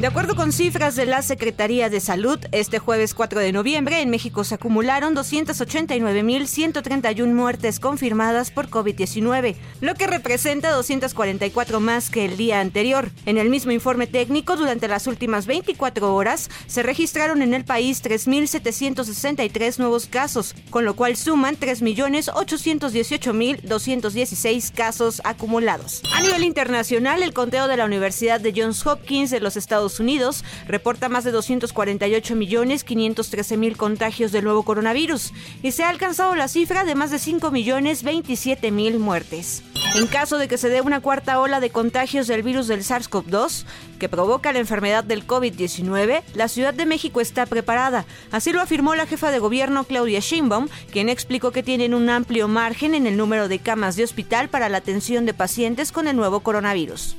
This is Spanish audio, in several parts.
De acuerdo con cifras de la Secretaría de Salud, este jueves 4 de noviembre en México se acumularon 289.131 muertes confirmadas por COVID-19, lo que representa 244 más que el día anterior. En el mismo informe técnico, durante las últimas 24 horas se registraron en el país 3.763 nuevos casos, con lo cual suman 3.818.216 casos acumulados. A nivel internacional, el conteo de la Universidad de Johns Hopkins de los Estados Unidos reporta más de 248 millones 513 mil contagios del nuevo coronavirus y se ha alcanzado la cifra de más de 5 millones 27 mil muertes. En caso de que se dé una cuarta ola de contagios del virus del SARS-CoV-2 que provoca la enfermedad del COVID-19, la Ciudad de México está preparada. Así lo afirmó la jefa de gobierno Claudia Sheinbaum, quien explicó que tienen un amplio margen en el número de camas de hospital para la atención de pacientes con el nuevo coronavirus.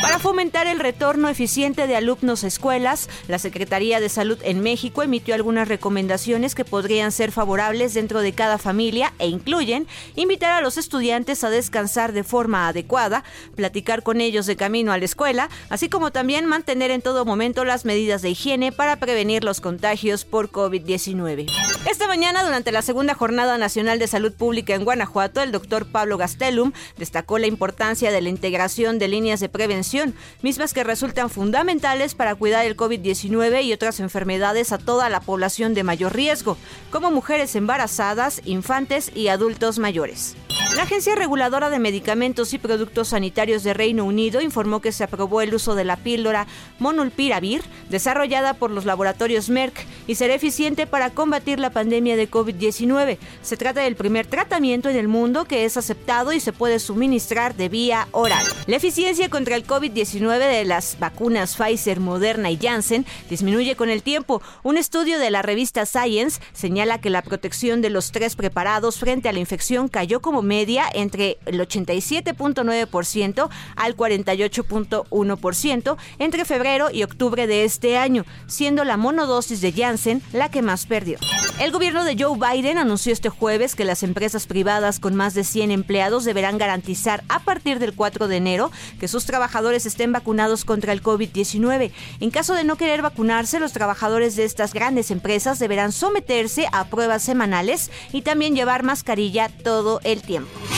Para fomentar el retorno eficiente de alumnos a escuelas, la Secretaría de Salud en México emitió algunas recomendaciones que podrían ser favorables dentro de cada familia e incluyen invitar a los estudiantes a descansar de forma adecuada, platicar con ellos de camino a la escuela, así como también mantener en todo momento las medidas de higiene para prevenir los contagios por COVID-19. Esta mañana, durante la segunda Jornada Nacional de Salud Pública en Guanajuato, el doctor Pablo Gastelum destacó la importancia de la integración de líneas de prevención mismas que resultan fundamentales para cuidar el COVID-19 y otras enfermedades a toda la población de mayor riesgo, como mujeres embarazadas, infantes y adultos mayores. La Agencia Reguladora de Medicamentos y Productos Sanitarios de Reino Unido informó que se aprobó el uso de la píldora Monulpiravir, desarrollada por los laboratorios Merck, y será eficiente para combatir la pandemia de COVID-19. Se trata del primer tratamiento en el mundo que es aceptado y se puede suministrar de vía oral. La eficiencia contra el COVID-19 de las vacunas Pfizer, Moderna y Janssen disminuye con el tiempo. Un estudio de la revista Science señala que la protección de los tres preparados frente a la infección cayó como entre el 87.9% al 48.1% entre febrero y octubre de este año, siendo la monodosis de Janssen la que más perdió. El gobierno de Joe Biden anunció este jueves que las empresas privadas con más de 100 empleados deberán garantizar a partir del 4 de enero que sus trabajadores estén vacunados contra el COVID-19. En caso de no querer vacunarse, los trabajadores de estas grandes empresas deberán someterse a pruebas semanales y también llevar mascarilla todo el tiempo.